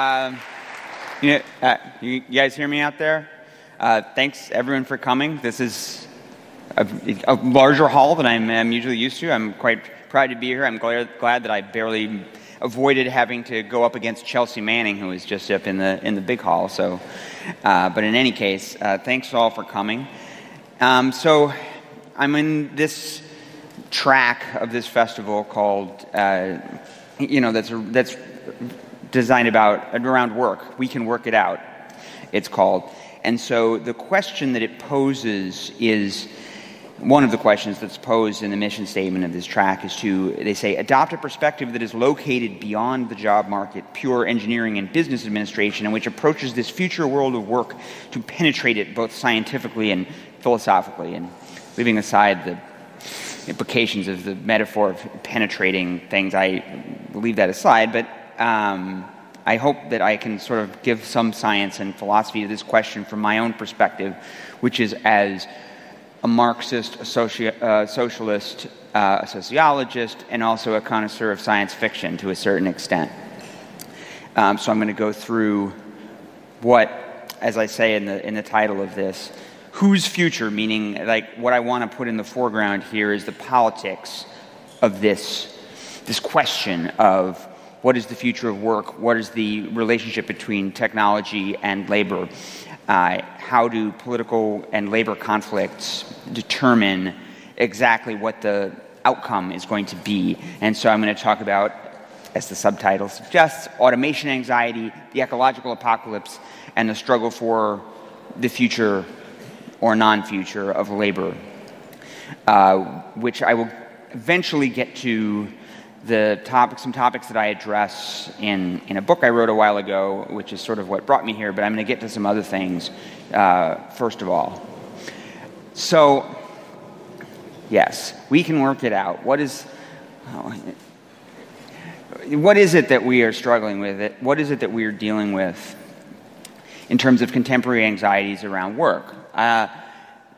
Um, you, know, uh, you, guys hear me out there? Uh, thanks everyone for coming. This is a, a larger hall than I'm, I'm, usually used to. I'm quite proud to be here. I'm glad, glad, that I barely avoided having to go up against Chelsea Manning, who is just up in the in the big hall. So, uh, but in any case, uh, thanks all for coming. Um, so, I'm in this track of this festival called, uh, you know, that's that's designed about around work. We can work it out. It's called. And so the question that it poses is one of the questions that's posed in the mission statement of this track is to, they say, adopt a perspective that is located beyond the job market, pure engineering and business administration, and which approaches this future world of work to penetrate it both scientifically and philosophically. And leaving aside the implications of the metaphor of penetrating things, I leave that aside. But um, I hope that I can sort of give some science and philosophy to this question from my own perspective, which is as a Marxist, a soci- uh, socialist, uh, a sociologist, and also a connoisseur of science fiction to a certain extent. Um, so I'm going to go through what, as I say in the, in the title of this, whose future, meaning like what I want to put in the foreground here is the politics of this, this question of what is the future of work? What is the relationship between technology and labor? Uh, how do political and labor conflicts determine exactly what the outcome is going to be? And so I'm going to talk about, as the subtitle suggests, automation anxiety, the ecological apocalypse, and the struggle for the future or non future of labor, uh, which I will eventually get to the topic, some topics that I address in, in a book I wrote a while ago, which is sort of what brought me here, but I'm going to get to some other things uh, first of all. So, yes, we can work it out. What is, oh, what is it that we are struggling with? What is it that we are dealing with in terms of contemporary anxieties around work? Uh,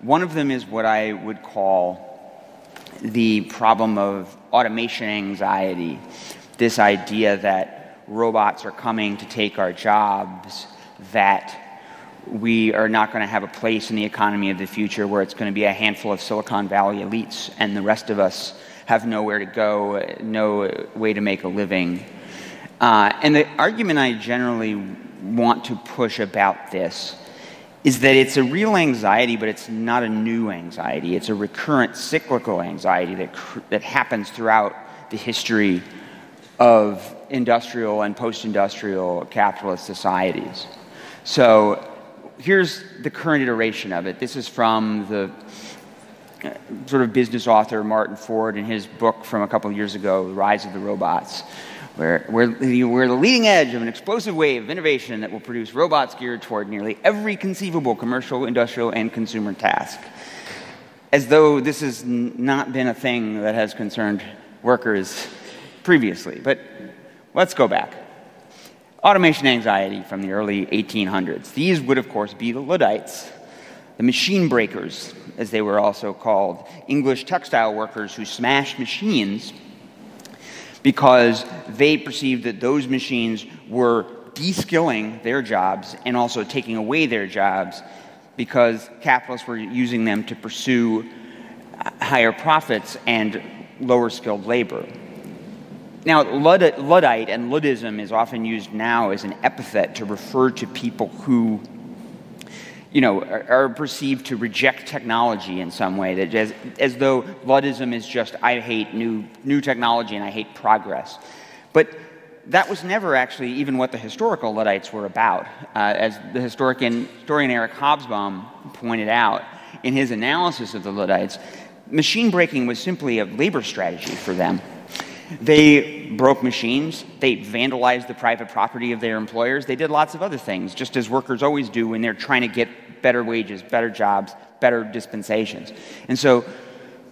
one of them is what I would call the problem of automation anxiety, this idea that robots are coming to take our jobs, that we are not going to have a place in the economy of the future where it's going to be a handful of Silicon Valley elites and the rest of us have nowhere to go, no way to make a living. Uh, and the argument I generally want to push about this is that it's a real anxiety, but it's not a new anxiety. It's a recurrent cyclical anxiety that, that happens throughout the history of industrial and post industrial capitalist societies. So here's the current iteration of it. This is from the uh, sort of business author Martin Ford in his book from a couple of years ago, The Rise of the Robots. We're, we're, we're the leading edge of an explosive wave of innovation that will produce robots geared toward nearly every conceivable commercial, industrial, and consumer task. As though this has not been a thing that has concerned workers previously. But let's go back. Automation anxiety from the early 1800s. These would, of course, be the Luddites, the machine breakers, as they were also called, English textile workers who smashed machines because they perceived that those machines were de-skilling their jobs and also taking away their jobs because capitalists were using them to pursue higher profits and lower skilled labor. Now, Luddite and Luddism is often used now as an epithet to refer to people who you know, are, perceived to reject technology in some way, that as, as though Luddism is just, I hate new, new technology and I hate progress. But that was never actually even what the historical Luddites were about. Uh, as the historian, historian Eric Hobsbawm pointed out in his analysis of the Luddites, machine breaking was simply a labor strategy for them. They broke machines. They vandalized the private property of their employers. They did lots of other things, just as workers always do when they're trying to get better wages, better jobs, better dispensations. And so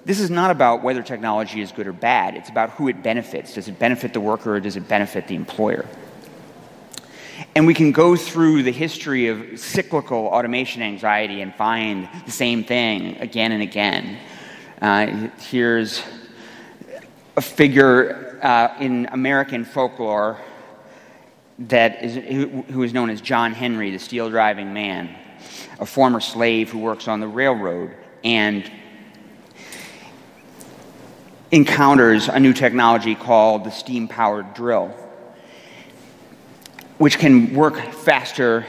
this is not about whether technology is good or bad. It's about who it benefits. Does it benefit the worker or does it benefit the employer? And we can go through the history of cyclical automation anxiety and find the same thing again and again. Uh, here's a figure uh, in American folklore that is, who, is known as John Henry, the steel driving man, a former slave who works on the railroad and encounters a new technology called the steam powered drill, which can work faster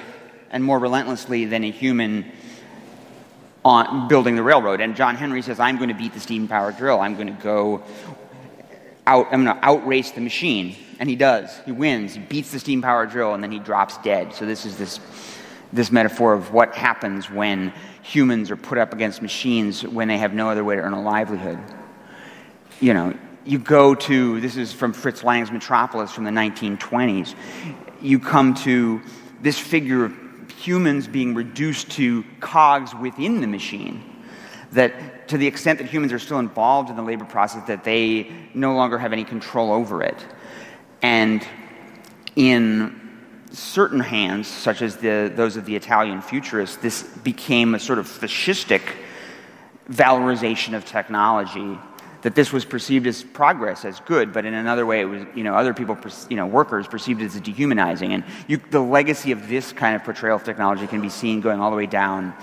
and more relentlessly than a human on building the railroad. And John Henry says, I'm going to beat the steam powered drill. I'm going to go out, I'm going to outrace the machine. And he does. He wins. He beats the steam powered drill and then he drops dead. So this is this, this metaphor of what happens when humans are put up against machines when they have no other way to earn a livelihood. You know, you go to, this is from Fritz Lang's Metropolis from the 1920s. You come to this figure of humans being reduced to cogs within the machine. That to the extent that humans are still involved in the labor process, that they no longer have any control over it. And in certain hands, such as the, those of the Italian futurists, this became a sort of fascistic valorization of technology. That this was perceived as progress, as good, but in another way, it was, you know, other people, you know, workers perceived it as dehumanizing. And you, the legacy of this kind of portrayal of technology can be seen going all the way down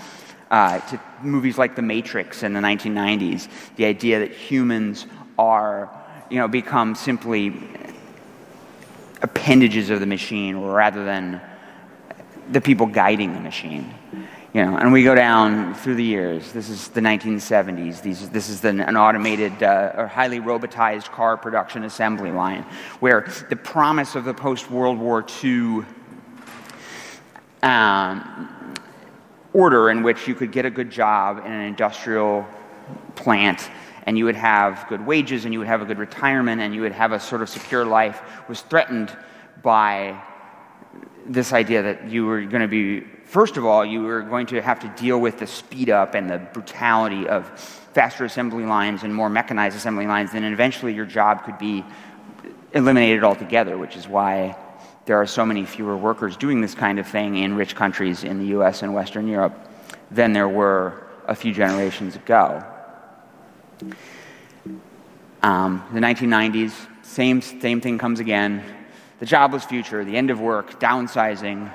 uh, to movies like The Matrix in the 1990s. The idea that humans are, you know, become simply appendages of the machine rather than the people guiding the machine. You know, and we go down through the years. This is the 1970s. These, this is the, an automated uh, or highly robotized car production assembly line, where the promise of the post World War II um, order, in which you could get a good job in an industrial plant and you would have good wages and you would have a good retirement and you would have a sort of secure life was threatened by this idea that you were going to be, first of all, you were going to have to deal with the speed up and the brutality of faster assembly lines and more mechanized assembly lines, and eventually your job could be eliminated altogether, which is why there are so many fewer workers doing this kind of thing in rich countries in the US and Western Europe than there were a few generations ago. Um, the 1990s, same, same thing comes again. The jobless future, the end of work, downsizing.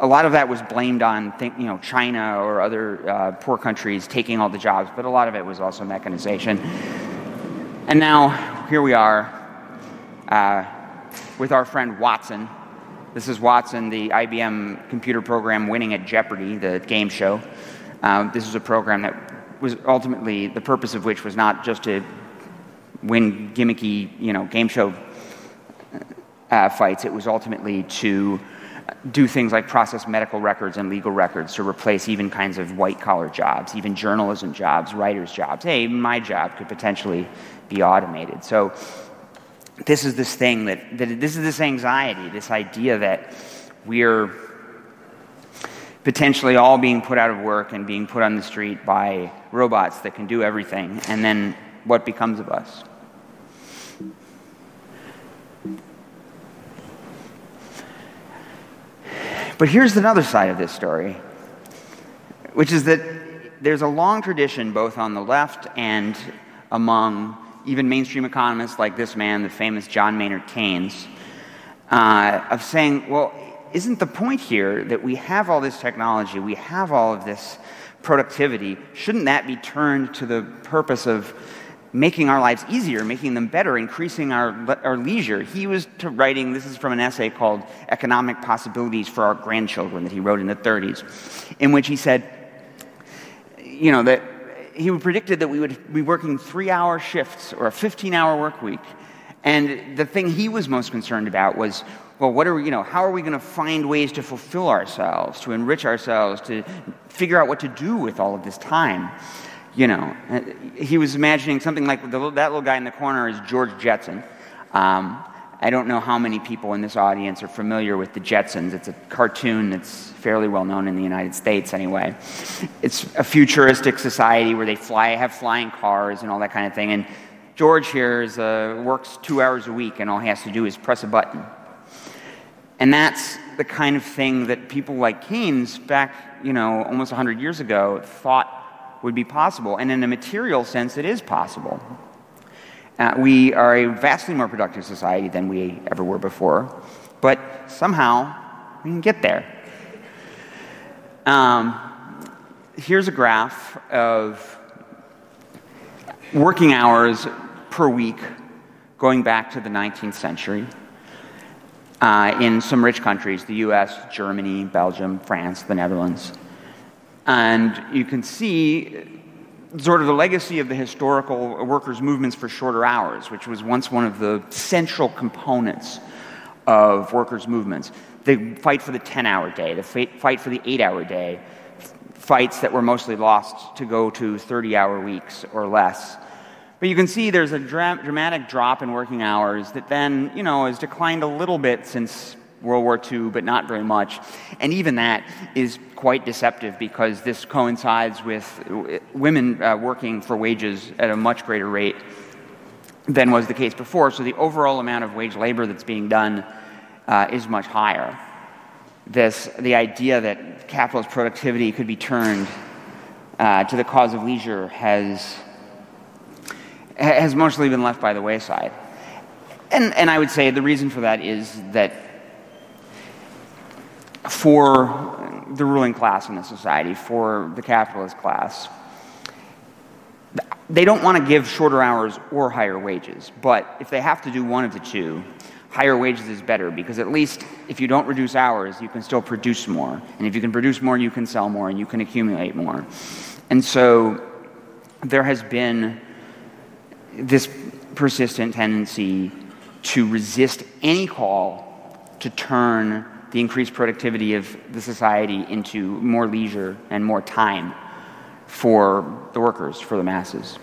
A lot of that was blamed on you know, China or other uh, poor countries taking all the jobs, but a lot of it was also mechanization. And now, here we are uh, with our friend Watson. This is Watson, the IBM computer program winning at Jeopardy, the game show. Uh, this is a program that was ultimately the purpose of which was not just to win gimmicky, you know, game show uh, fights. It was ultimately to do things like process medical records and legal records to replace even kinds of white collar jobs, even journalism jobs, writers' jobs. Hey, my job could potentially be automated. So this is this thing that, that this is this anxiety, this idea that we're potentially all being put out of work and being put on the street by robots that can do everything, and then what becomes of us? But here's another side of this story, which is that there's a long tradition, both on the left and among even mainstream economists like this man, the famous John Maynard Keynes, uh, of saying, well, isn't the point here that we have all this technology, we have all of this productivity? Shouldn't that be turned to the purpose of making our lives easier, making them better, increasing our, our leisure? He was to writing, this is from an essay called Economic Possibilities for Our Grandchildren that he wrote in the 30s, in which he said, you know, that he predicted that we would be working three hour shifts or a 15 hour work week. And the thing he was most concerned about was well, what are we, you know, how are we going to find ways to fulfill ourselves, to enrich ourselves, to figure out what to do with all of this time? You know, uh, he was imagining something like the, that little guy in the corner is George Jetson. Um, I don't know how many people in this audience are familiar with the Jetsons. It's a cartoon that's fairly well known in the United States, anyway. It's a futuristic society where they fly, have flying cars and all that kind of thing. And George here is, uh, works two hours a week, and all he has to do is press a button and that's the kind of thing that people like Keynes back, you know, almost 100 years ago thought would be possible. And in a material sense, it is possible. Uh, we are a vastly more productive society than we ever were before. but somehow we can get there. Um, here's a graph of working hours per week going back to the 19th century uh, in some rich countries the US, Germany, Belgium, France, the Netherlands. And you can see sort of the legacy of the historical workers' movements for shorter hours, which was once one of the central components of workers' movements. The fight for the 10 hour day, the fight for the 8 hour day, fights that were mostly lost to go to 30 hour weeks or less. But you can see there's a dra- dramatic drop in working hours that then, you know, has declined a little bit since World War II, but not very much. And even that is quite deceptive because this coincides with women uh, working for wages at a much greater rate than was the case before. So the overall amount of wage labor that's being done uh, is much higher. This, the idea that capitalist productivity could be turned uh, to the cause of leisure has, has mostly been left by the wayside. And, and I would say the reason for that is that for the ruling class in the society, for the capitalist class. They don't want to give shorter hours or higher wages, but if they have to do one of the two, higher wages is better because at least if you don't reduce hours, you can still produce more. And if you can produce more, you can sell more and you can accumulate more. And so there has been this persistent tendency to resist any call to turn the increased productivity of the society into more leisure and more time for the workers, for the masses.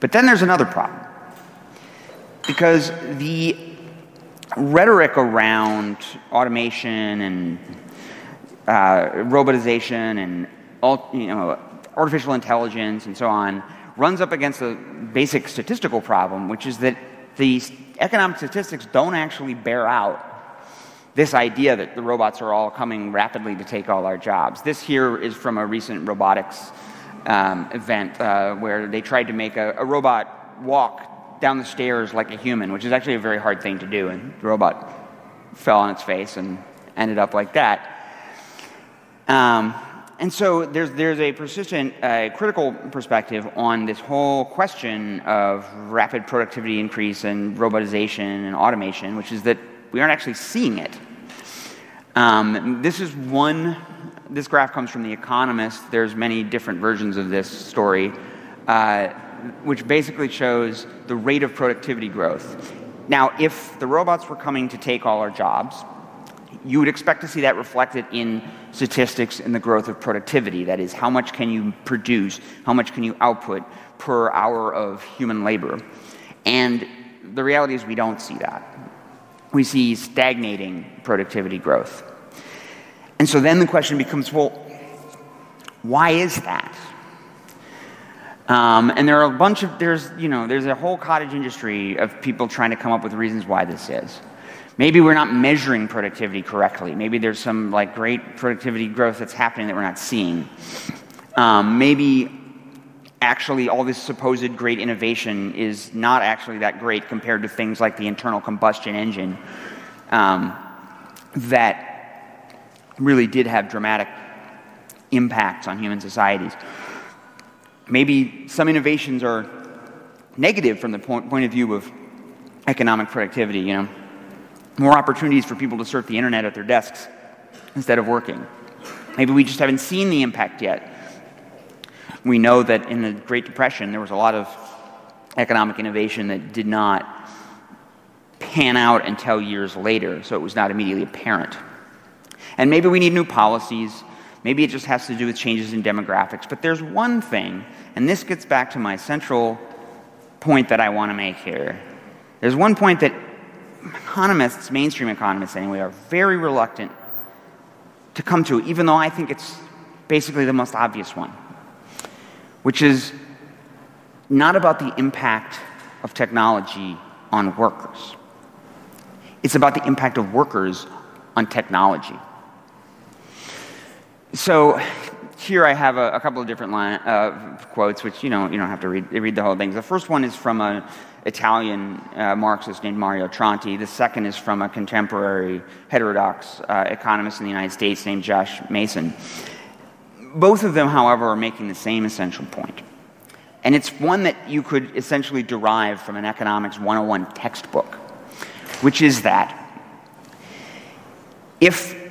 But then there's another problem. Because the rhetoric around automation and uh, robotization and you know, artificial intelligence and so on runs up against a basic statistical problem, which is that the economic statistics don't actually bear out this idea that the robots are all coming rapidly to take all our jobs. This here is from a recent robotics um, event uh, where they tried to make a, a, robot walk down the stairs like a human, which is actually a very hard thing to do, and the robot fell on its face and ended up like that. Um, and so there's, there's a persistent uh, critical perspective on this whole question of rapid productivity increase and robotization and automation, which is that we aren't actually seeing it. Um, this is one, this graph comes from The Economist. There's many different versions of this story, uh, which basically shows the rate of productivity growth. Now, if the robots were coming to take all our jobs, you would expect to see that reflected in statistics in the growth of productivity. That is, how much can you produce, how much can you output per hour of human labor. And the reality is, we don't see that. We see stagnating productivity growth. And so then the question becomes well, why is that? Um, and there are a bunch of, there's, you know, there's a whole cottage industry of people trying to come up with reasons why this is. Maybe we're not measuring productivity correctly. Maybe there's some like great productivity growth that's happening that we're not seeing. Um, maybe actually all this supposed great innovation is not actually that great compared to things like the internal combustion engine um, that really did have dramatic impacts on human societies. Maybe some innovations are negative from the point, point of view of economic productivity, you know more opportunities for people to surf the internet at their desks instead of working. Maybe we just haven't seen the impact yet. We know that in the Great Depression, there was a lot of economic innovation that did not pan out until years later, so it was not immediately apparent. And maybe we need new policies. Maybe it just has to do with changes in demographics. But there's one thing, and this gets back to my central point that I want to make here. There's one point that economists, mainstream economists anyway, are very reluctant to come to, even though I think it's basically the most obvious one, which is not about the impact of technology on workers. It's about the impact of workers on technology. So, here I have a, a couple of different line, uh, quotes, which you know you don't have to read, read the whole thing. The first one is from an Italian uh, Marxist named Mario Tronti. The second is from a contemporary heterodox uh, economist in the United States named Josh Mason. Both of them, however, are making the same essential point. And it's one that you could essentially derive from an economics 101 textbook, which is that if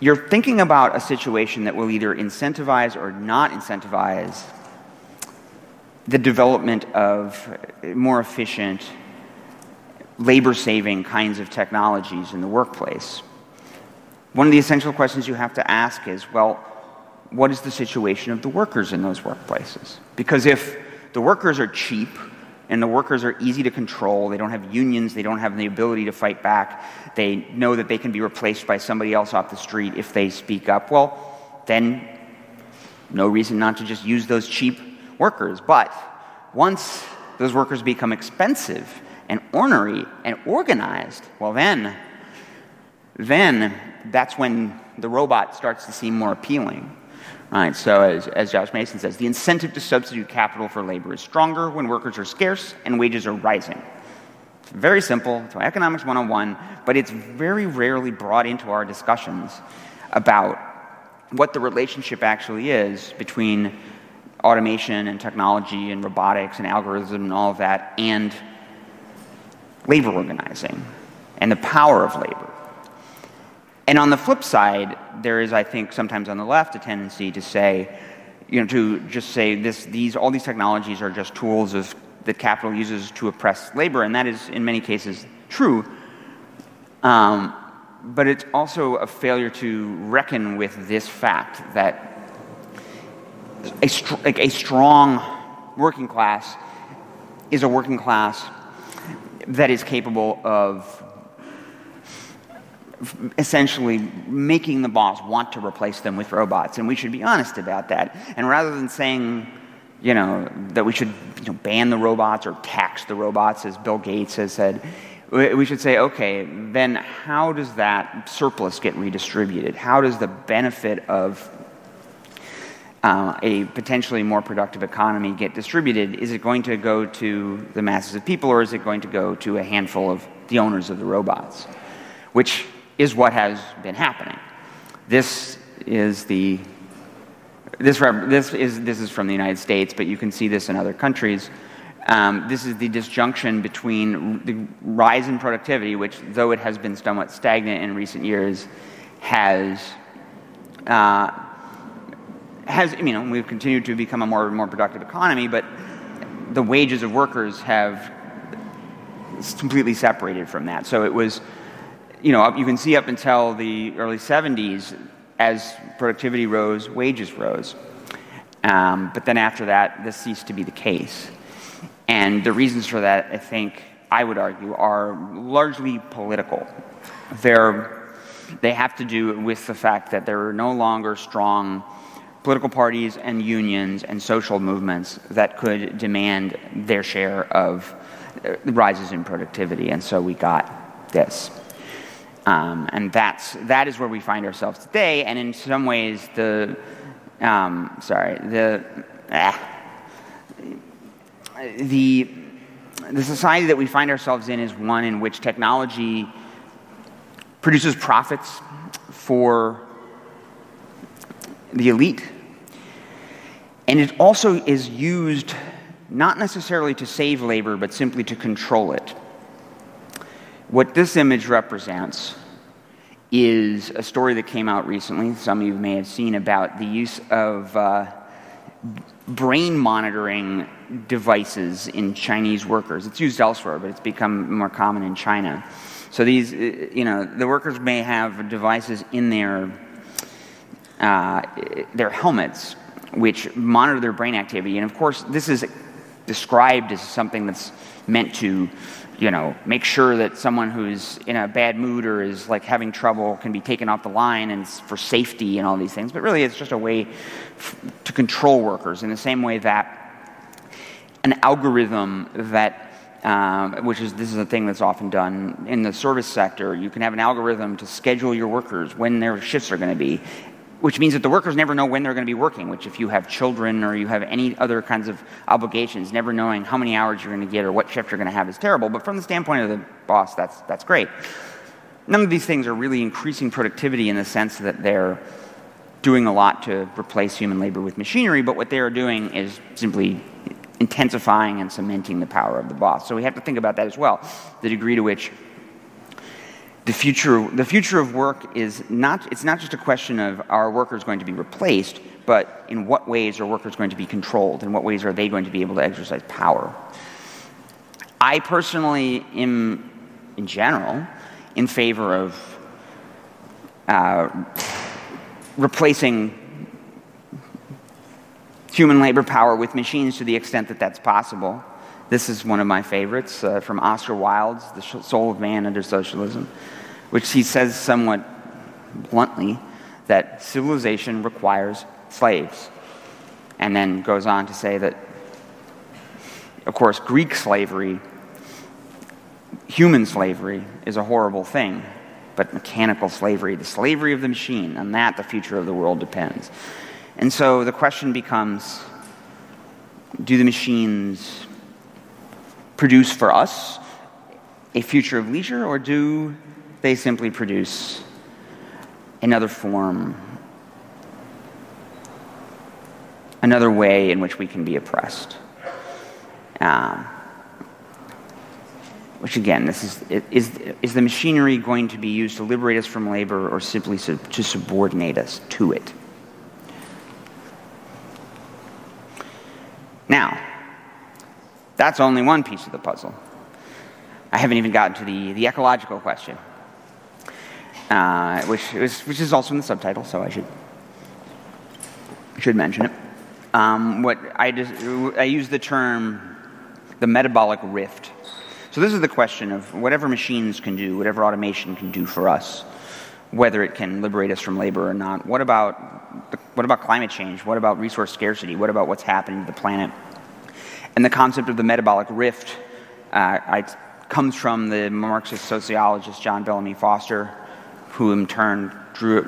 you're thinking about a situation that will either incentivize or not incentivize the development of more efficient, labor saving kinds of technologies in the workplace. One of the essential questions you have to ask is well, what is the situation of the workers in those workplaces? Because if the workers are cheap and the workers are easy to control. They don't have unions. They don't have the ability to fight back. They know that they can be replaced by somebody else off the street if they speak up. Well, then no reason not to just use those cheap workers. But once those workers become expensive and ornery and organized, well, then, then that's when the robot starts to seem more appealing. Right, so as, as Josh Mason says, the incentive to substitute capital for labor is stronger when workers are scarce and wages are rising. Very simple, it's economics 101, but it's very rarely brought into our discussions about what the relationship actually is between automation and technology and robotics and algorithms and all of that and labor organizing and the power of labor. And on the flip side, there is, I think, sometimes on the left, a tendency to say, you know, to just say this, these, all these technologies are just tools of, that capital uses to oppress labor, and that is in many cases true. Um, but it's also a failure to reckon with this fact that a, str- like a strong working class is a working class that is capable of essentially making the boss want to replace them with robots. And we should be honest about that. And rather than saying, you know, that we should you know, ban the robots or tax the robots, as Bill Gates has said, we should say, okay, then how does that surplus get redistributed? How does the benefit of uh, a potentially more productive economy get distributed? Is it going to go to the masses of people or is it going to go to a handful of the owners of the robots? Which is what has been happening. This is the this, this, is, this is from the United States, but you can see this in other countries. Um, this is the disjunction between the rise in productivity, which, though it has been somewhat stagnant in recent years, has uh, has you know we've continued to become a more and more productive economy, but the wages of workers have completely separated from that. So it was you know, you can see up until the early 70s, as productivity rose, wages rose. Um, but then after that, this ceased to be the case. And the reasons for that, I think, I would argue, are largely political. They're, they have to do with the fact that there are no longer strong political parties and unions and social movements that could demand their share of uh, rises in productivity. And so we got this. Um, and that's, that is where we find ourselves today. And in some ways, the, um, sorry, the, ah, the, the society that we find ourselves in is one in which technology produces profits for the elite. And it also is used not necessarily to save labor, but simply to control it. What this image represents is a story that came out recently, some of you may have seen, about the use of uh, brain monitoring devices in Chinese workers. It's used elsewhere, but it's become more common in China. So these, uh, you know, the workers may have devices in their uh, their helmets which monitor their brain activity, and of course, this is described as something that's meant to you know, make sure that someone who's in a bad mood or is like having trouble can be taken off the line and for safety and all these things. But really, it's just a way f- to control workers in the same way that an algorithm that um, which is this is a thing that's often done in the service sector. You can have an algorithm to schedule your workers when their shifts are going to be. Which means that the workers never know when they're going to be working, which if you have children or you have any other kinds of obligations, never knowing how many hours you're going to get or what shift you're going to have is terrible. But from the standpoint of the boss, that's, that's great. None of these things are really increasing productivity in the sense that they're doing a lot to replace human labor with machinery, but what they are doing is simply intensifying and cementing the power of the boss. So we have to think about that as well, the degree to which the future, the future of work is not, it's not just a question of are workers going to be replaced, but in what ways are workers going to be controlled? In what ways are they going to be able to exercise power? I personally am, in general, in favor of uh, replacing human labor power with machines to the extent that that's possible. This is one of my favorites uh, from Oscar Wilde's The Soul of Man Under Socialism which he says somewhat bluntly that civilization requires slaves. And then goes on to say that, of course, Greek slavery, human slavery, is a horrible thing, but mechanical slavery, the slavery of the machine, on that the future of the world depends. And so the question becomes do the machines produce for us a future of leisure, or do they simply produce another form, another way in which we can be oppressed. Um, which again, this is, is, is the machinery going to be used to liberate us from labor or simply to subordinate us to it? Now, that's only one piece of the puzzle. I haven't even gotten to the, the ecological question uh, which, is, which is also in the subtitle, so I should, should mention it. Um, what I, I use the term the metabolic rift. So this is the question of whatever machines can do, whatever automation can do for us, whether it can liberate us from labor or not. What about, what about climate change? What about resource scarcity? What about what's happening to the planet? And the concept of the metabolic rift uh, I, comes from the Marxist sociologist John Bellamy Foster, who in turn drew it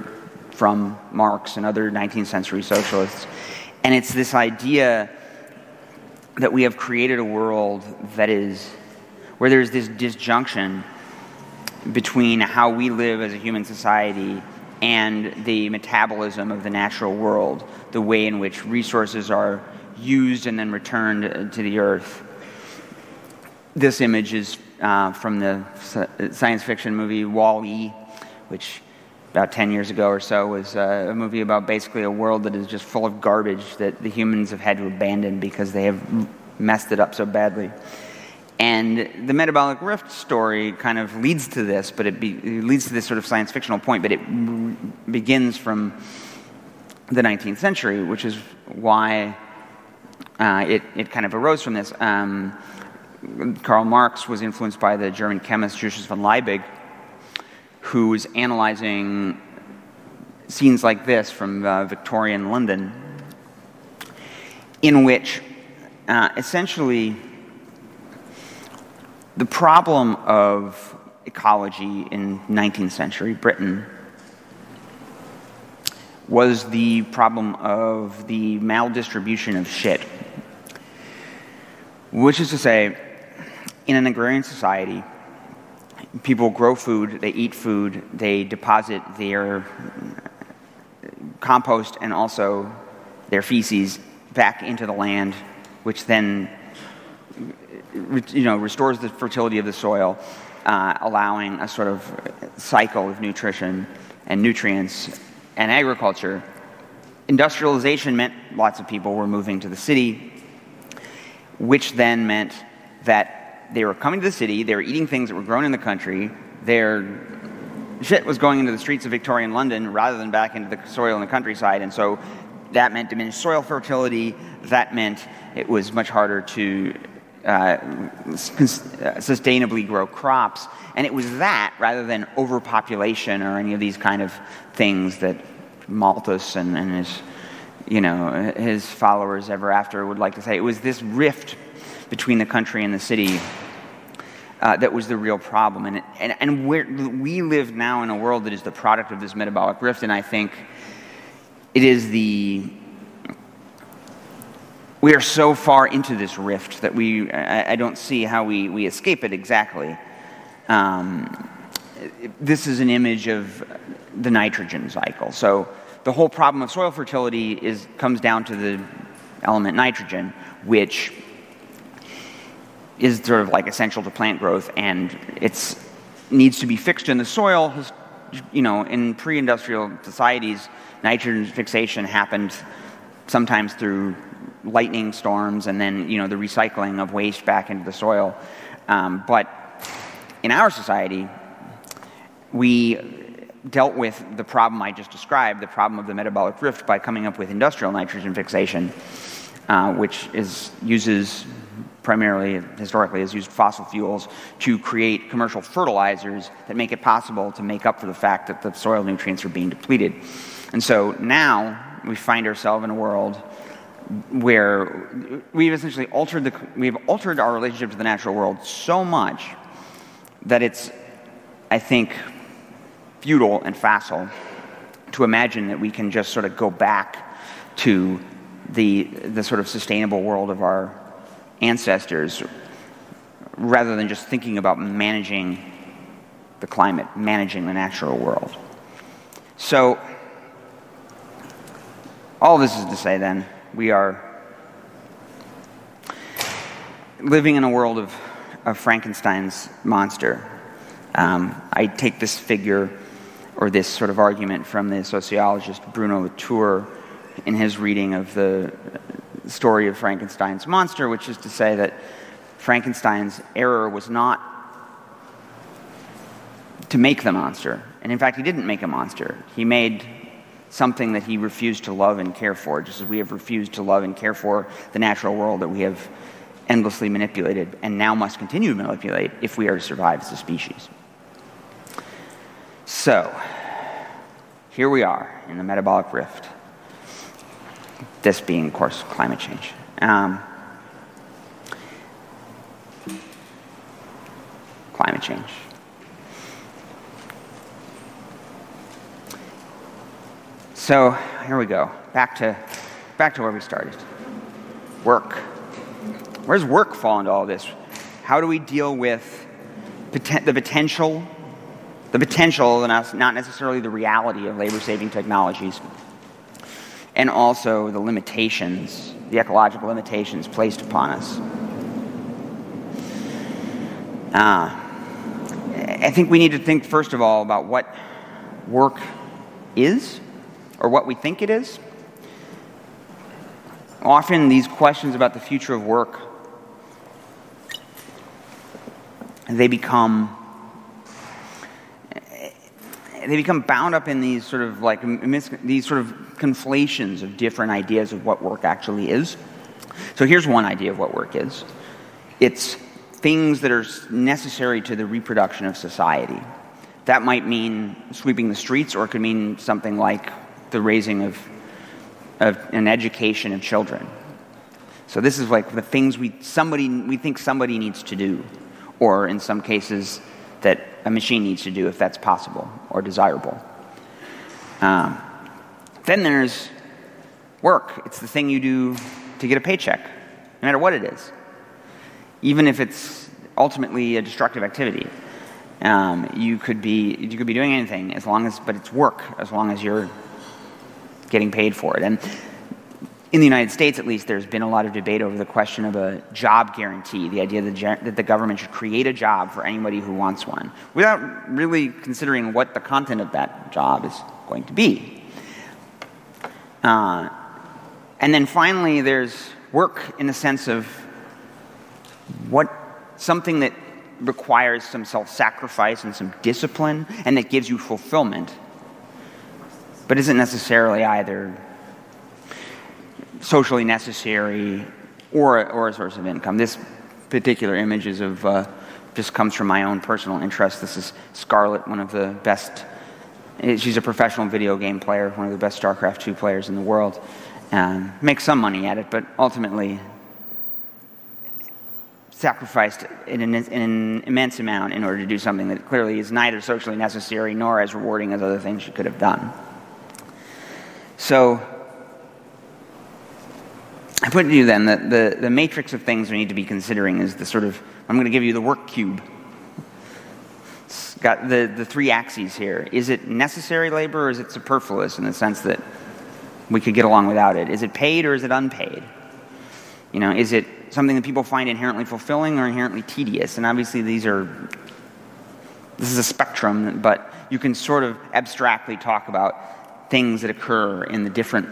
from Marx and other 19th century socialists. And it's this idea that we have created a world that is where there's this disjunction between how we live as a human society and the metabolism of the natural world, the way in which resources are used and then returned to the earth. This image is uh, from the science fiction movie Wall E, which about 10 years ago or so was uh, a movie about basically a world that is just full of garbage that the humans have had to abandon because they have messed it up so badly. And the metabolic rift story kind of leads to this, but it, be, it leads to this sort of science fictional point, but it r- begins from the 19th century, which is why uh, it, it kind of arose from this. Um, Karl Marx was influenced by the German chemist Justus von Liebig, who was analyzing scenes like this from uh, Victorian London, in which uh, essentially the problem of ecology in 19th century Britain was the problem of the maldistribution of shit. Which is to say, in an agrarian society, people grow food, they eat food, they deposit their compost and also their feces back into the land, which then you know, restores the fertility of the soil, uh, allowing a sort of cycle of nutrition and nutrients and agriculture. Industrialization meant lots of people were moving to the city, which then meant that they were coming to the city, they were eating things that were grown in the country, their shit was going into the streets of Victorian London rather than back into the soil in the countryside, and so that meant diminished soil fertility, that meant it was much harder to uh, sustainably grow crops. And it was that rather than overpopulation or any of these kind of things that Malthus and, and his, you know, his followers ever after would like to say. It was this rift between the country and the city uh, that was the real problem. And, and, and we live now in a world that is the product of this metabolic rift, and I think it is the we are so far into this rift that we I, I don't see how we, we escape it exactly. Um, this is an image of the nitrogen cycle. So the whole problem of soil fertility is comes down to the element nitrogen, which is sort of like essential to plant growth, and it needs to be fixed in the soil. You know, in pre-industrial societies, nitrogen fixation happened sometimes through lightning storms and then you know the recycling of waste back into the soil. Um, but in our society, we dealt with the problem I just described, the problem of the metabolic rift, by coming up with industrial nitrogen fixation, uh, which is uses primarily historically has used fossil fuels to create commercial fertilizers that make it possible to make up for the fact that the soil nutrients are being depleted. And so now we find ourselves in a world where we've essentially altered the we've altered our relationship to the natural world so much that it's I think futile and facile to imagine that we can just sort of go back to the the sort of sustainable world of our ancestors rather than just thinking about managing the climate, managing the natural world. So all this is to say then, we are living in a world of, of Frankenstein's monster. Um, I take this figure or this sort of argument from the sociologist Bruno Latour in his reading of the story of Frankenstein's monster, which is to say that Frankenstein's error was not to make the monster. And in fact, he didn't make a monster. He made something that he refused to love and care for, just as we have refused to love and care for the natural world that we have endlessly manipulated and now must continue to manipulate if we are to survive as a species. So, here we are in the metabolic rift. This being, of course, climate change. Um, climate change. So here we go. Back to, back to where we started. Work. Where does work fall into all this? How do we deal with poten- the potential, the potential, and not necessarily the reality of labor-saving technologies, and also the limitations, the ecological limitations placed upon us? Uh, I think we need to think first of all about what work is or what we think it is. Often, these questions about the future of work they become they become bound up in these sort of like these sort of conflations of different ideas of what work actually is. So here's one idea of what work is. It's things that are necessary to the reproduction of society. That might mean sweeping the streets, or it could mean something like the raising of, of an education of children. So this is like the things we somebody we think somebody needs to do, or in some cases that a machine needs to do if that's possible or desirable. Um, then there's work. It's the thing you do to get a paycheck, no matter what it is, even if it's ultimately a destructive activity. Um, you could be you could be doing anything as long as, but it's work as long as you're getting paid for it. And in the United States, at least, there's been a lot of debate over the question of a job guarantee, the idea that the government should create a job for anybody who wants one, without really considering what the content of that job is going to be. Uh, and then finally, there's work in the sense of what something that requires some self sacrifice and some discipline and that gives you fulfillment but isn't necessarily either socially necessary or, or a source of income. This particular image is of uh, just comes from my own personal interest. This is Scarlett, one of the best. She's a professional video game player, one of the best StarCraft 2 players in the world. Um, makes some money at it, but ultimately sacrificed an, an immense amount in order to do something that clearly is neither socially necessary nor as rewarding as other things she could have done. So I put to you then that the, the matrix of things we need to be considering is the sort of, I'm going to give you the work cube. Got the, the three axes here. Is it necessary labor or is it superfluous in the sense that we could get along without it? Is it paid or is it unpaid? You know, is it something that people find inherently fulfilling or inherently tedious? And obviously these are, this is a spectrum, but you can sort of abstractly talk about things that occur in the different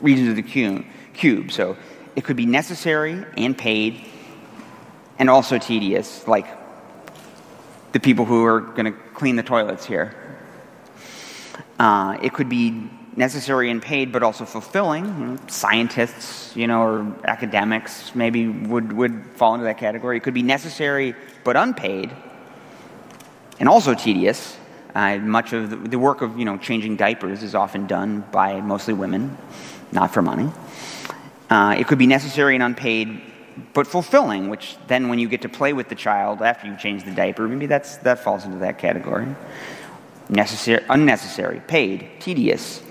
regions of the cube cube. So it could be necessary and paid and also tedious, like the people who are going to clean the toilets here. Uh, it could be necessary and paid, but also fulfilling. Scientists, you know, or academics maybe would, would fall into that category. It could be necessary but unpaid, and also tedious. Uh, much of the, the, work of you know changing diapers is often done by mostly women, not for money. Uh, it could be necessary and unpaid, but fulfilling, which then when you get to play with the child after you change the diaper, maybe that's, that falls into that category. Necessary, unnecessary, paid, tedious.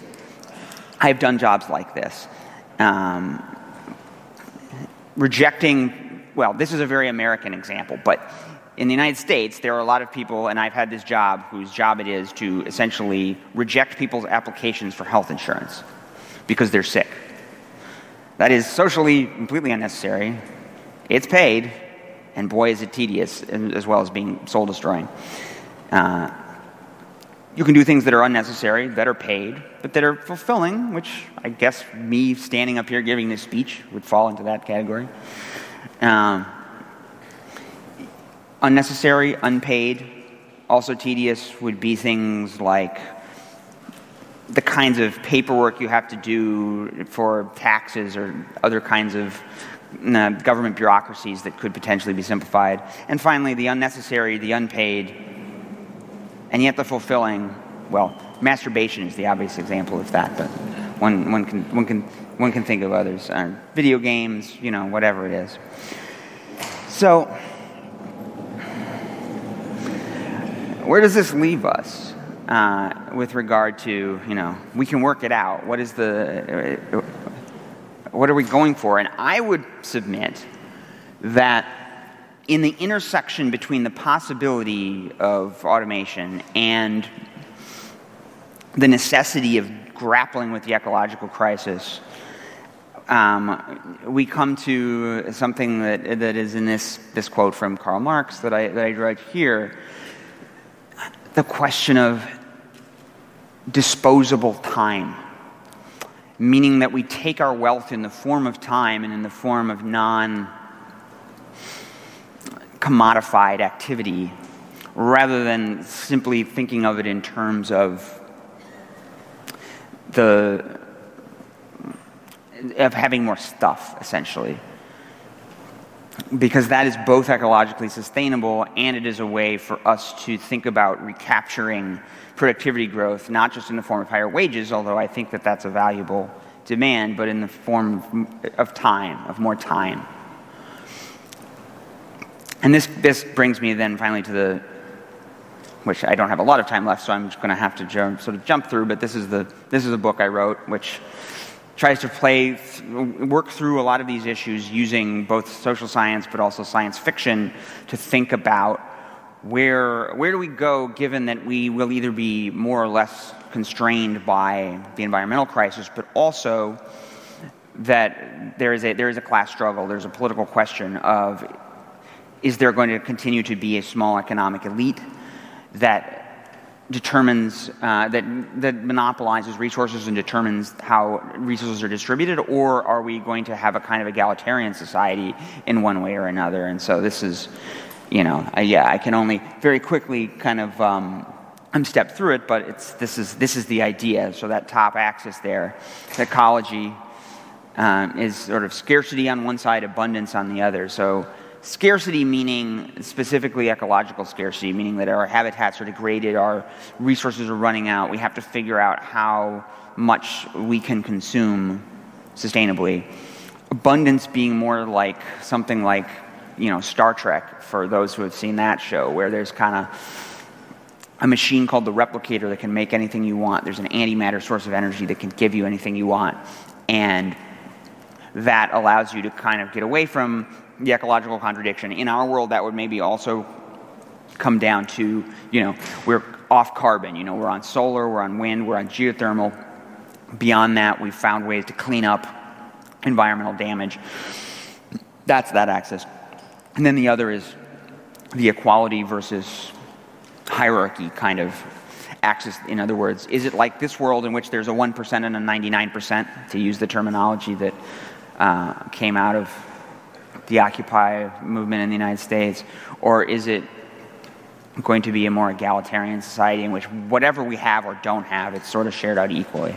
I've done jobs like this. Um, rejecting, well, this is a very American example, but in the United States, there are a lot of people, and I've had this job, whose job it is to essentially reject people's applications for health insurance because they're sick. That is socially completely unnecessary. It's paid, and boy, is it tedious, as well as being soul destroying. Uh, you can do things that are unnecessary, that are paid, but that are fulfilling, which I guess me standing up here giving this speech would fall into that category. Um, unnecessary, unpaid, also tedious would be things like the kinds of paperwork you have to do for taxes or other kinds of uh, government bureaucracies that could potentially be simplified. And finally, the unnecessary, the unpaid, and yet the fulfilling. Well, masturbation is the obvious example of that, but one, one, can, one, can, one can think of others. Uh, video games, you know, whatever it is. So, where does this leave us? Uh, with regard to, you know, we can work it out. What is the, what are we going for? And I would submit that in the intersection between the possibility of automation and the necessity of grappling with the ecological crisis, um, we come to something that, that is in this, this quote from Karl Marx that I, that I write here, the question of disposable time, meaning that we take our wealth in the form of time and in the form of non commodified activity rather than simply thinking of it in terms of the of having more stuff essentially because that is both ecologically sustainable and it is a way for us to think about recapturing productivity growth, not just in the form of higher wages, although I think that that's a valuable demand, but in the form of, of time, of more time. And this, this brings me then finally to the, which I don't have a lot of time left, so I'm just going to have to jump, sort of jump through, but this is, the, this is a book I wrote, which tries to play, work through a lot of these issues using both social science but also science fiction to think about where, where do we go given that we will either be more or less constrained by the environmental crisis, but also that there is a, there is a class struggle, there's a political question of is there going to continue to be a small economic elite that determines uh, that that monopolizes resources and determines how resources are distributed, or are we going to have a kind of egalitarian society in one way or another? And so this is, you know, yeah, I can only very quickly kind of um, step through it, but it's this is this is the idea. So that top axis there, ecology. Um, is sort of scarcity on one side, abundance on the other. So Scarcity meaning specifically ecological scarcity, meaning that our habitats are degraded, our resources are running out. We have to figure out how much we can consume sustainably. Abundance being more like something like, you know, Star Trek for those who have seen that show, where there's kind of a machine called the replicator that can make anything you want. There's an antimatter source of energy that can give you anything you want. And that allows you to kind of get away from the ecological contradiction. In our world, that would maybe also come down to, you know, we're off carbon. You know, we're on solar, we're on wind, we're on geothermal. Beyond that, we've found ways to clean up environmental damage. That's that axis. And then the other is the equality versus hierarchy kind of axis. In other words, is it like this world in which there's a 1% and a 99%, to use the terminology that uh, came out of the Occupy movement in the United States? Or is it going to be a more egalitarian society in which whatever we have or don't have, it's sort of shared out equally?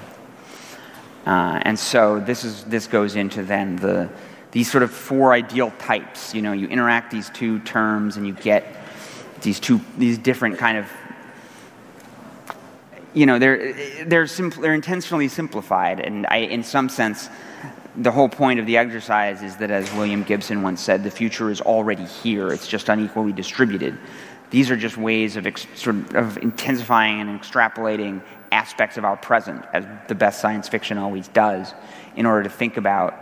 Uh, and so this, is, this goes into then the, these sort of four ideal types. You know, you interact these two terms and you get these two, these different kind of you know, they're, they're, simpl- they're intentionally simplified. And I, in some sense, the whole point of the exercise is that, as William Gibson once said, the future is already here, it's just unequally distributed. These are just ways of, ex- sort of, intensifying and extrapolating aspects of our present, as the best science fiction always does, in order to think about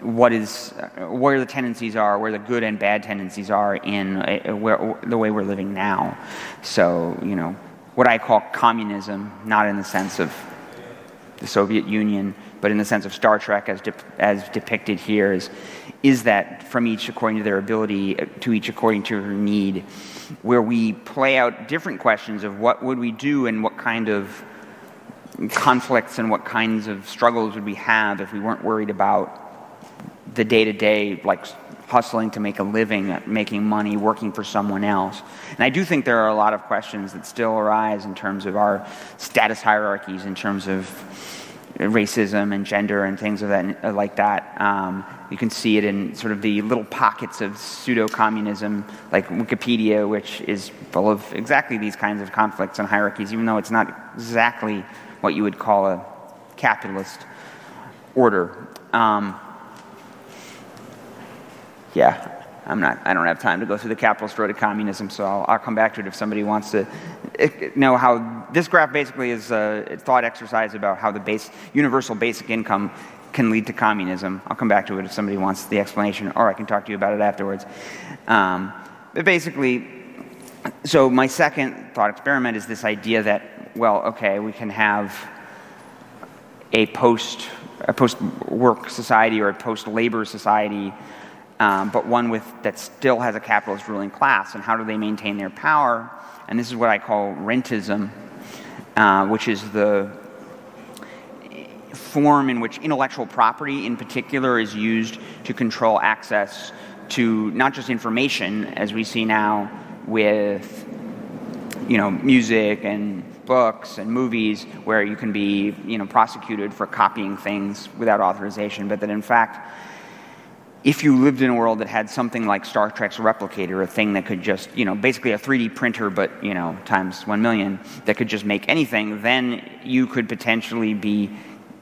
what is, where the tendencies are, where the good and bad tendencies are in uh, where, the way we're living now. So, you know, what I call communism, not in the sense of the Soviet Union, but in the sense of Star Trek as, de- as depicted here, is, is that from each according to their ability, to each according to her need, where we play out different questions of what would we do and what kind of conflicts and what kinds of struggles would we have if we weren't worried about the day to day, like hustling to make a living, making money, working for someone else. And I do think there are a lot of questions that still arise in terms of our status hierarchies, in terms of racism and gender and things of that like that. Um, you can see it in sort of the little pockets of pseudo communism, like Wikipedia, which is full of exactly these kinds of conflicts and hierarchies, even though it's not exactly what you would call a capitalist order. Um, yeah, I'm not, I don't have time to go through the capitalist road to communism, so I'll, I'll come back to it if somebody wants to eh, know how this graph basically is a thought exercise about how the base, universal basic income can lead to communism. I'll come back to it if somebody wants the explanation, or I can talk to you about it afterwards. Um, but basically, so my second thought experiment is this idea that, well, okay, we can have a post a post work society or a post labor society um, but one with, that still has a capitalist ruling class. And how do they maintain their power? And this is what I call rentism, uh, which is the form in which intellectual property, in particular, is used to control access to not just information, as we see now with you know music and books and movies, where you can be you know prosecuted for copying things without authorization, but that in fact if you lived in a world that had something like Star Trek's replicator, a thing that could just, you know, basically a 3D printer, but, you know, times 1 million, that could just make anything, then you could potentially be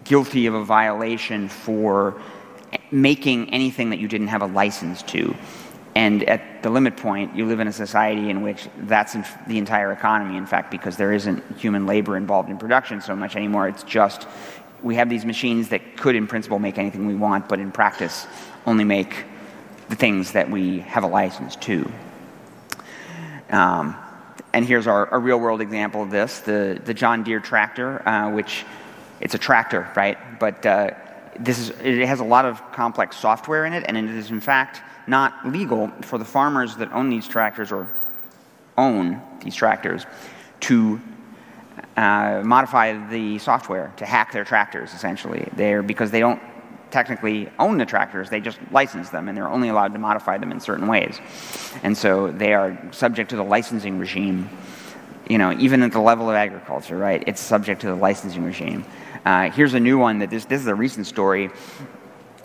guilty of a violation for making anything that you didn't have a license to. And at the limit point, you live in a society in which that's the entire economy, in fact, because there isn't human labor involved in production so much anymore. It's just we have these machines that could, in principle, make anything we want, but in practice, only make the things that we have a license to. Um, and here's our, a real world example of this the, the John Deere tractor, uh, which it's a tractor, right? But uh, this is, it has a lot of complex software in it, and it is in fact not legal for the farmers that own these tractors or own these tractors to uh, modify the software to hack their tractors essentially there because they don't technically own the tractors, they just license them and they're only allowed to modify them in certain ways. And so they are subject to the licensing regime, you know, even at the level of agriculture, right? It's subject to the licensing regime. Uh, here's a new one that this, this is a recent story.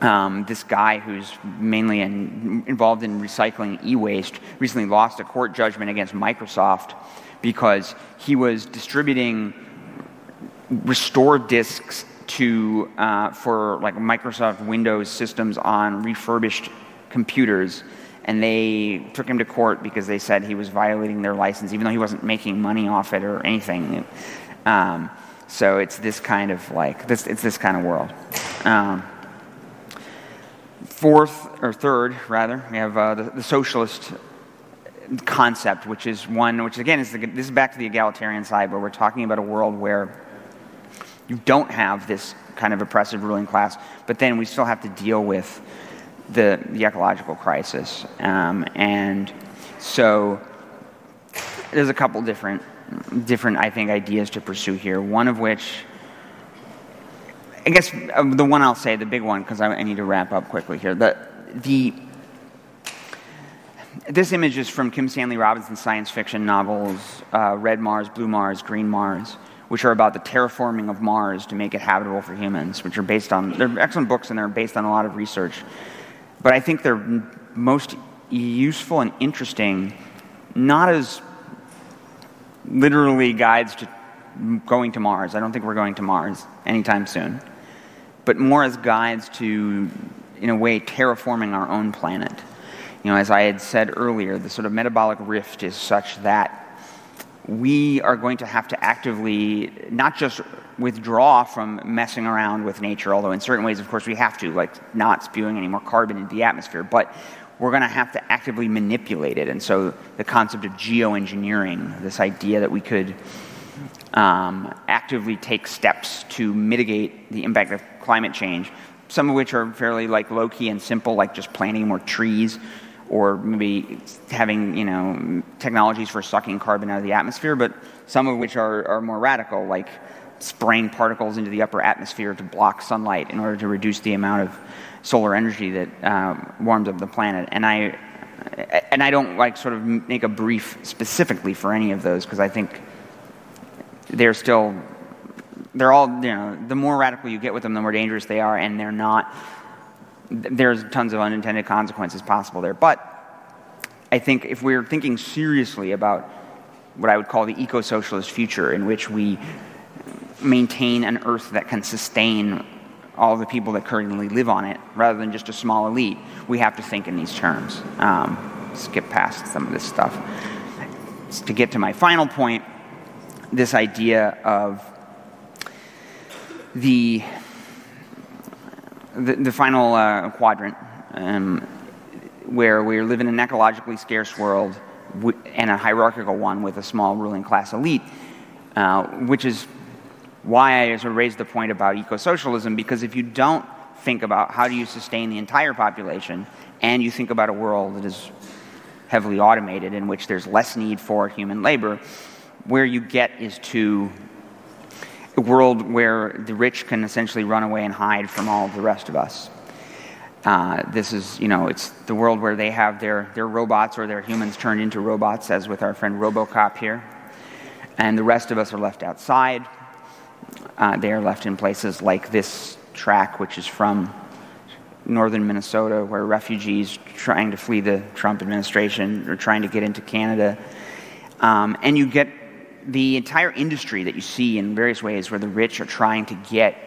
Um, this guy who's mainly in, involved in recycling e waste recently lost a court judgment against Microsoft because he was distributing restored disks to uh, for like Microsoft Windows systems on refurbished computers, and they took him to court because they said he was violating their license, even though he wasn't making money off it or anything. Um, so it's this kind of like this. It's this kind of world. Um, fourth or third, rather, we have uh, the, the, socialist concept, which is one which again is the, this is back to the egalitarian side, where we're talking about a world where you don't have this kind of oppressive ruling class, but then we still have to deal with the, the ecological crisis. Um, and so there's a couple different, different, I think, ideas to pursue here. One of which, I guess uh, the one I'll say, the big one, because I, I, need to wrap up quickly here. The, the, this image is from Kim Stanley Robinson's science fiction novels, uh, Red Mars, Blue Mars, Green Mars which are about the terraforming of Mars to make it habitable for humans, which are based on, they're excellent books and they're based on a lot of research. But I think they're most useful and interesting, not as literally guides to going to Mars. I don't think we're going to Mars anytime soon. But more as guides to, in a way, terraforming our own planet. You know, as I had said earlier, the sort of metabolic rift is such that we are going to have to actively not just withdraw from messing around with nature, although in certain ways, of course, we have to, like not spewing any more carbon into the atmosphere, but we're going to have to actively manipulate it. And so the concept of geoengineering, this idea that we could um, actively take steps to mitigate the impact of climate change, some of which are fairly like low key and simple, like just planting more trees or maybe having you know technologies for sucking carbon out of the atmosphere, but some of which are, are more radical, like spraying particles into the upper atmosphere to block sunlight in order to reduce the amount of solar energy that uh, warms up the planet. And I and I don't like sort of make a brief specifically for any of those because I think they're still they're all you know the more radical you get with them, the more dangerous they are, and they're not there's tons of unintended consequences possible there. But I think if we're thinking seriously about what I would call the eco socialist future, in which we maintain an Earth that can sustain all the people that currently live on it, rather than just a small elite, we have to think in these terms. Um, skip past some of this stuff. To get to my final point, this idea of the the, the final uh, quadrant, um, where we live in an ecologically scarce world and a hierarchical one with a small ruling class elite, uh, which is why I sort of raised the point about eco-socialism, because if you don't think about how do you sustain the entire population, and you think about a world that is heavily automated in which there's less need for human labor, where you get is to a world where the rich can essentially run away and hide from all the rest of us. Uh, this is, you know, it's the world where they have their, their robots or their humans turned into robots, as with our friend Robocop here. And the rest of us are left outside. Uh, they are left in places like this track, which is from northern Minnesota, where refugees trying to flee the Trump administration are trying to get into Canada. Um, and you get the entire industry that you see in various ways where the rich are trying to get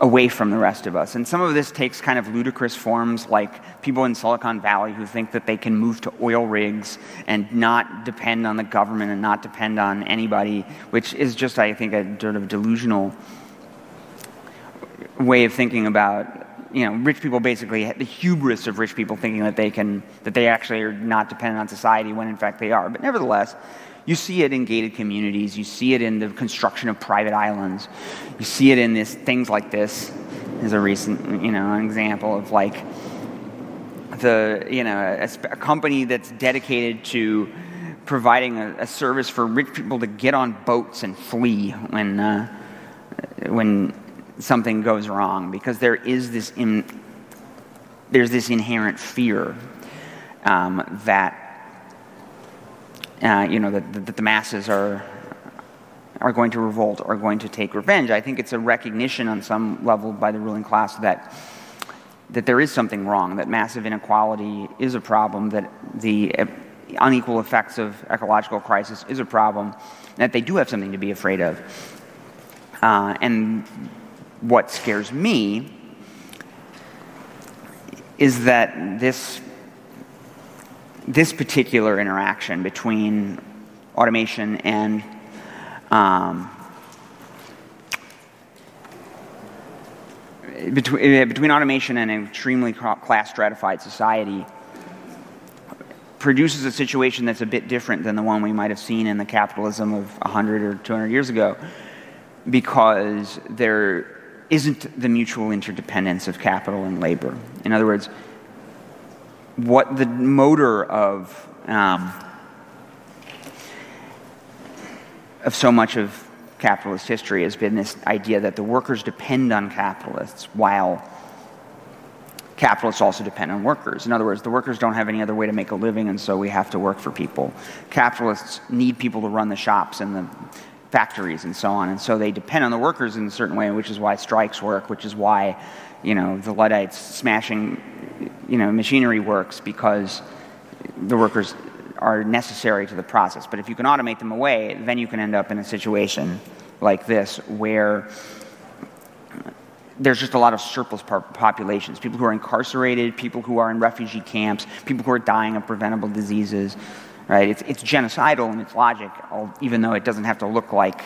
away from the rest of us. And some of this takes kind of ludicrous forms, like people in Silicon Valley who think that they can move to oil rigs and not depend on the government and not depend on anybody, which is just, I think, a sort of delusional way of thinking about you know, rich people basically the hubris of rich people thinking that they can that they actually are not dependent on society when in fact they are. But nevertheless, you see it in gated communities. You see it in the construction of private islands. You see it in this things like this. Is a recent you know an example of like the you know a, a company that's dedicated to providing a, a, service for rich people to get on boats and flee when uh, when something goes wrong because there is this in, there's this inherent fear um, that uh, you know that, that the masses are are going to revolt, are going to take revenge. I think it's a recognition on some level by the ruling class that that there is something wrong, that massive inequality is a problem, that the unequal effects of ecological crisis is a problem, that they do have something to be afraid of. Uh, and what scares me is that this, this particular interaction between automation and um, between, between automation and an extremely class stratified society produces a situation that's a bit different than the one we might have seen in the capitalism of 100 or 200 years ago because there isn't the mutual interdependence of capital and labor. In other words, what the motor of um, of so much of capitalist history has been this idea that the workers depend on capitalists while capitalists also depend on workers. In other words, the workers don't have any other way to make a living, and so we have to work for people. Capitalists need people to run the shops and the factories and so on, and so they depend on the workers in a certain way, which is why strikes work, which is why, you know, the Luddites smashing, you know, machinery works because the workers are necessary to the process. But if you can automate them away, then you can end up in a situation like this where there's just a lot of surplus populations people who are incarcerated, people who are in refugee camps, people who are dying of preventable diseases. Right? It's, it's genocidal in its logic, even though it doesn't have to look like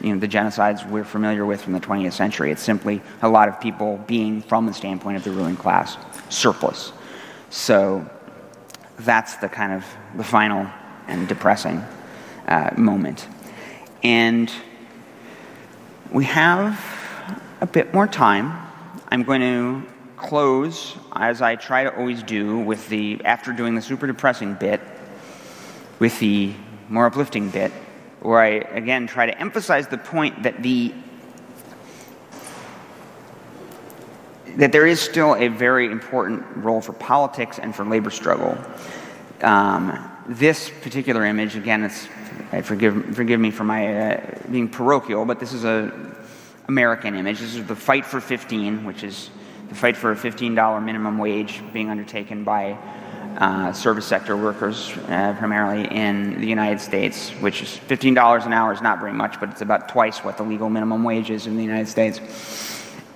you know, the genocides we're familiar with from the 20th century. It's simply a lot of people being, from the standpoint of the ruling class, surplus. So that's the kind of the final and depressing uh, moment. And we have a bit more time. I'm going to close, as I try to always do, with the, after doing the super depressing bit, with the more uplifting bit, where I again try to emphasize the point that the that there is still a very important role for politics and for labor struggle. Um, this particular image, again, it's forgive forgive me for my uh, being parochial, but this is a American image. This is the Fight for 15, which is the fight for a $15 minimum wage being undertaken by uh, service sector workers, uh, primarily in the United States, which is $15 an hour is not very much, but it's about twice what the legal minimum wage is in the United States.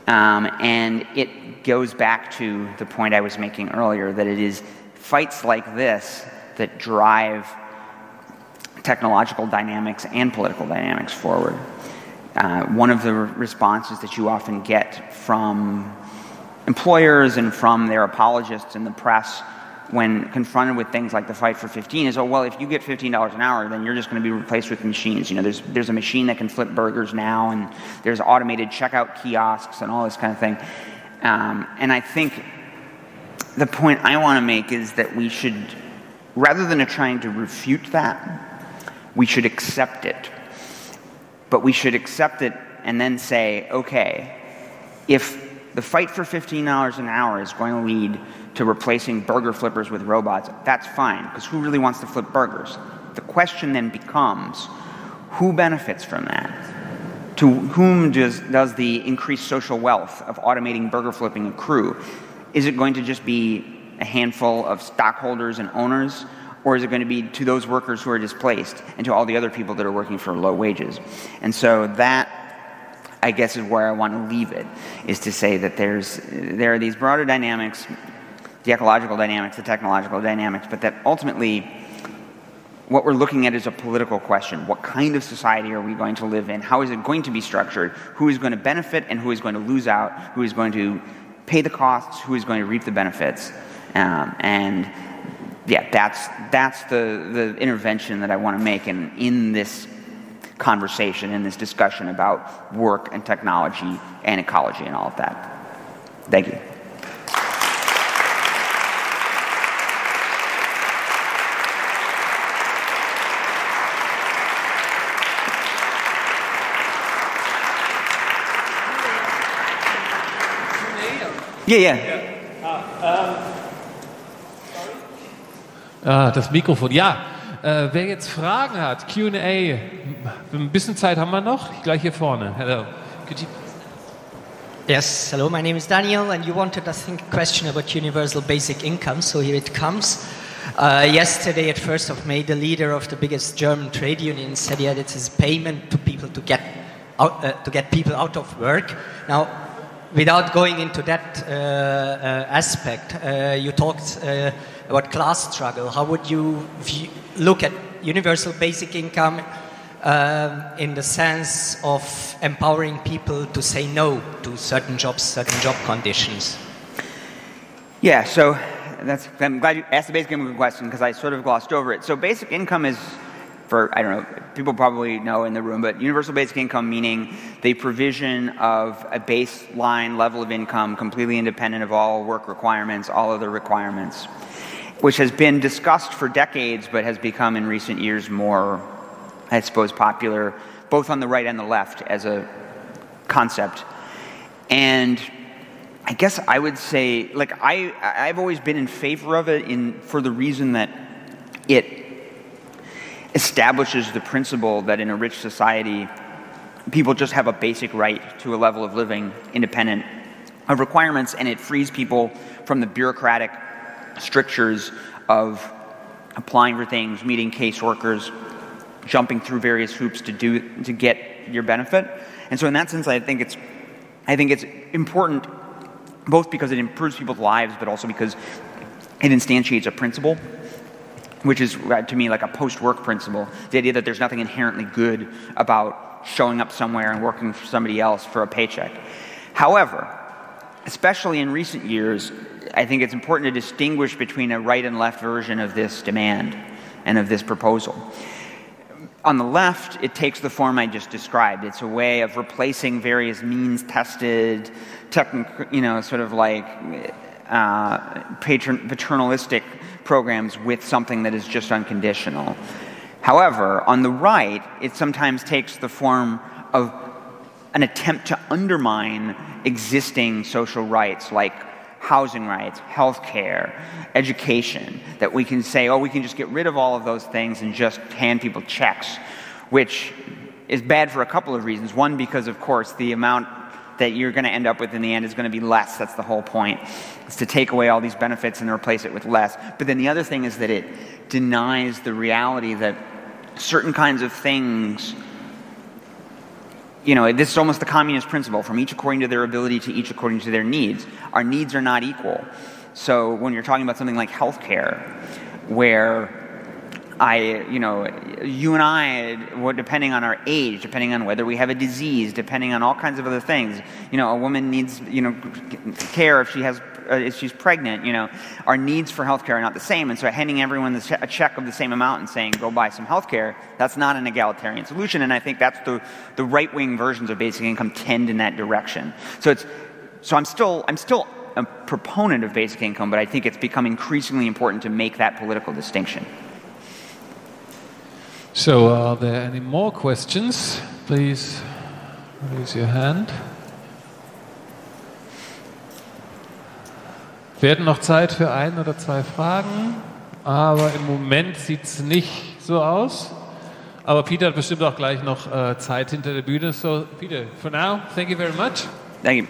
Um, and it goes back to the point I was making earlier that it is fights like this that drive technological dynamics and political dynamics forward. Uh, one of the responses that you often get from employers and from their apologists in the press when confronted with things like the fight for 15 is, oh, well, if you get $15 an hour, then you're just going to be replaced with machines. You know, there's, there's a machine that can flip burgers now, and there's automated checkout kiosks and all this kind of thing. Um, and I think the point I want to make is that we should, rather than trying to refute that, we should accept it but we should accept it and then say, okay, if the fight for $15 an hour is going to lead to replacing burger flippers with robots, that's fine, because who really wants to flip burgers? The question then becomes who benefits from that? To whom does, does the increased social wealth of automating burger flipping accrue? Is it going to just be a handful of stockholders and owners? Or is it going to be to those workers who are displaced and to all the other people that are working for low wages? And so that I guess is where I want to leave it, is to say that there's, there are these broader dynamics, the ecological dynamics, the technological dynamics, but that ultimately what we're looking at is a political question. What kind of society are we going to live in? How is it going to be structured? Who is going to benefit and who is going to lose out? Who is going to pay the costs? Who is going to reap the benefits? Um, and yeah, that's, that's the, the intervention that I want to make in, in this conversation, in this discussion about work and technology and ecology and all of that. Thank you. Yeah, yeah. Ah, das Mikrofon. Ja, äh, wer jetzt Fragen hat, QA, ein bisschen Zeit haben wir noch. Gleich hier vorne. Hello. Could you Yes, hello, my name is Daniel, and you wanted, I think, a question about universal basic income, so here it comes. Uh, yesterday, at 1st of May, the leader of the biggest German trade union said that it is payment to people to get, out, uh, to get people out of work. Now, without going into that uh, uh, aspect, uh, you talked uh, about class struggle. How would you view, look at universal basic income um, in the sense of empowering people to say no to certain jobs, certain job conditions? Yeah, so that's, I'm glad you asked the basic income question because I sort of glossed over it. So basic income is for, I don't know, people probably know in the room, but universal basic income meaning the provision of a baseline level of income completely independent of all work requirements, all other requirements, which has been discussed for decades but has become in recent years more, I suppose, popular both on the right and the left as a concept. And I guess I would say, like, I, I've always been in favor of it in, for the reason that it establishes the principle that in a rich society, people just have a basic right to a level of living independent of requirements, and it frees people from the bureaucratic strictures of applying for things, meeting caseworkers, jumping through various hoops to do to get your benefit. And so, in that sense, I think it's I think it's important both because it improves people's lives, but also because it instantiates a principle, which is uh, to me like a post work principle the idea that there's nothing inherently good about showing up somewhere and working for somebody else for a paycheck. However, especially in recent years, I think it's important to distinguish between a right and left version of this demand and of this proposal. On the left, it takes the form I just described. It's a way of replacing various means tested, techn- you know, sort of like uh, patron- paternalistic programs with something that is just unconditional. However, on the right, it sometimes takes the form of an attempt to undermine existing social rights like housing rights, health care, education, that we can say, oh, we can just get rid of all of those things and just hand people checks, which is bad for a couple of reasons. One, because, of course, the amount that you're going to end up with in the end is going to be less. That's the whole point. Is to take away all these benefits and replace it with less. But then the other thing is that it denies the reality that certain kinds of things you know, this is almost the communist principle from each according to their ability to each according to their needs. Our needs are not equal. So when you're talking about something like healthcare, where I, you know, you and I, depending on our age, depending on whether we have a disease, depending on all kinds of other things, you know, a woman needs, you know, care if she has, uh, she's pregnant, you know, our needs for healthcare are not the same. And so handing everyone a check of the same amount and saying, go buy some healthcare, that's not an egalitarian solution. And I think that's the, the right wing versions of basic income tend in that direction. So it's, so I'm still, I'm still a proponent of basic income, but I think it's become increasingly important to make that political distinction. So, are there any more questions? Please raise your hand. Wir hätten noch Zeit für ein oder zwei Fragen, aber im Moment sieht es nicht so aus. Aber Peter hat bestimmt auch gleich noch äh, Zeit hinter der Bühne. So, Peter, for now, thank you very much. Thank you.